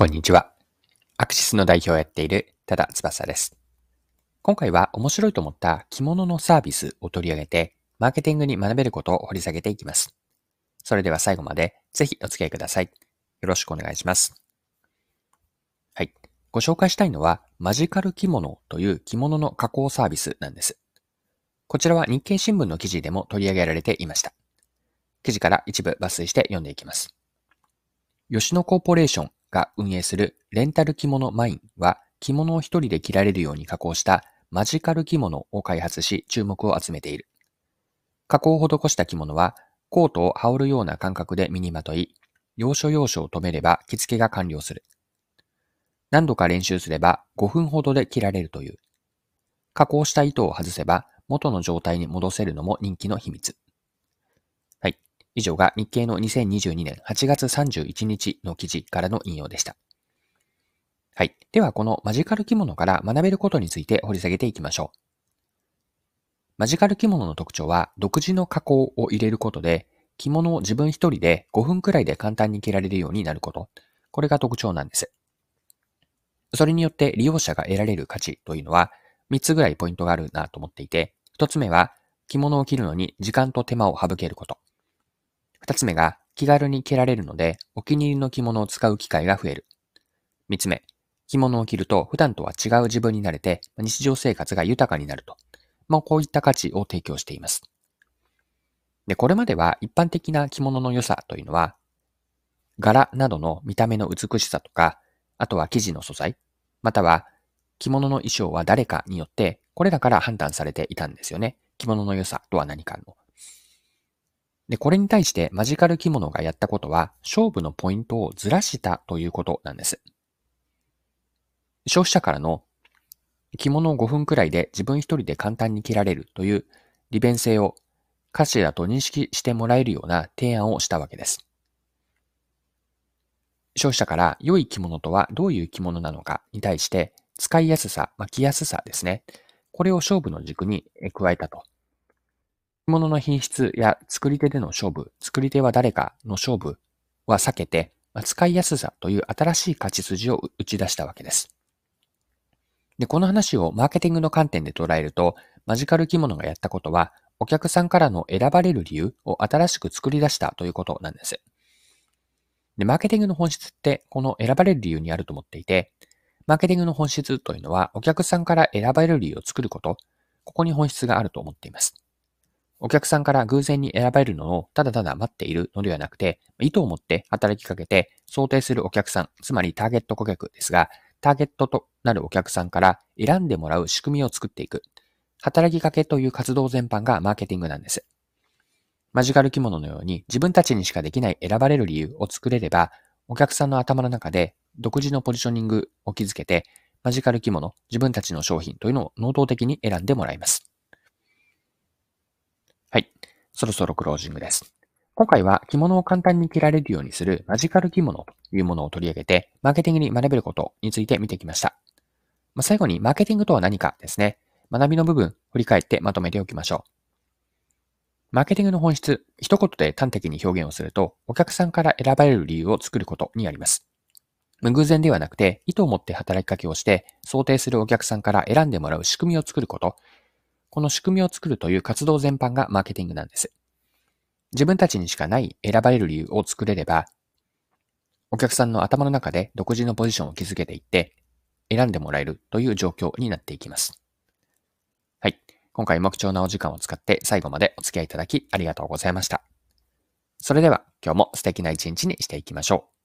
こんにちは。アクシスの代表をやっている多田翼です。今回は面白いと思った着物のサービスを取り上げて、マーケティングに学べることを掘り下げていきます。それでは最後までぜひお付き合いください。よろしくお願いします。はい。ご紹介したいのは、マジカル着物という着物の加工サービスなんです。こちらは日経新聞の記事でも取り上げられていました。記事から一部抜粋して読んでいきます。吉野コーポレーションが運営するレンタル着物マインは着物を一人で着られるように加工したマジカル着物を開発し注目を集めている。加工を施した着物はコートを羽織るような感覚で身にまとい、要所要所を止めれば着付けが完了する。何度か練習すれば5分ほどで着られるという。加工した糸を外せば元の状態に戻せるのも人気の秘密。以上が日経の2022年8月31日の記事からの引用でした。はい。では、このマジカル着物から学べることについて掘り下げていきましょう。マジカル着物の特徴は、独自の加工を入れることで、着物を自分一人で5分くらいで簡単に着られるようになること。これが特徴なんです。それによって利用者が得られる価値というのは、3つぐらいポイントがあるなと思っていて、1つ目は、着物を着るのに時間と手間を省けること。二つ目が気軽に着られるのでお気に入りの着物を使う機会が増える。三つ目、着物を着ると普段とは違う自分になれて日常生活が豊かになると。まあ、こういった価値を提供しています。で、これまでは一般的な着物の良さというのは、柄などの見た目の美しさとか、あとは生地の素材、または着物の衣装は誰かによって、これらから判断されていたんですよね。着物の良さとは何かの。で、これに対してマジカル着物がやったことは、勝負のポイントをずらしたということなんです。消費者からの着物を5分くらいで自分一人で簡単に着られるという利便性を価値だと認識してもらえるような提案をしたわけです。消費者から良い着物とはどういう着物なのかに対して使いやすさ、まあ、着やすさですね。これを勝負の軸に加えたと物の品質や作り手での勝負、作り手は誰かの勝負は避けて、使いやすさという新しい価値筋を打ち出したわけです。で、この話をマーケティングの観点で捉えると、マジカル着物がやったことは、お客さんからの選ばれる理由を新しく作り出したということなんです。で、マーケティングの本質って、この選ばれる理由にあると思っていて、マーケティングの本質というのは、お客さんから選ばれる理由を作ること、ここに本質があると思っています。お客さんから偶然に選ばれるのをただただ待っているのではなくて、意図を持って働きかけて想定するお客さん、つまりターゲット顧客ですが、ターゲットとなるお客さんから選んでもらう仕組みを作っていく。働きかけという活動全般がマーケティングなんです。マジカル着物のように自分たちにしかできない選ばれる理由を作れれば、お客さんの頭の中で独自のポジショニングを築けて、マジカル着物、自分たちの商品というのを能動的に選んでもらいます。そろそろクロージングです。今回は着物を簡単に着られるようにするマジカル着物というものを取り上げて、マーケティングに学べることについて見てきました。まあ、最後にマーケティングとは何かですね。学びの部分、振り返ってまとめておきましょう。マーケティングの本質、一言で端的に表現をすると、お客さんから選ばれる理由を作ることにあります。無偶然ではなくて、意図を持って働きかけをして、想定するお客さんから選んでもらう仕組みを作ること。この仕組みを作るという活動全般がマーケティングなんです。自分たちにしかない選ばれる理由を作れれば、お客さんの頭の中で独自のポジションを築けていって、選んでもらえるという状況になっていきます。はい。今回も貴重なお時間を使って最後までお付き合いいただきありがとうございました。それでは今日も素敵な一日にしていきましょう。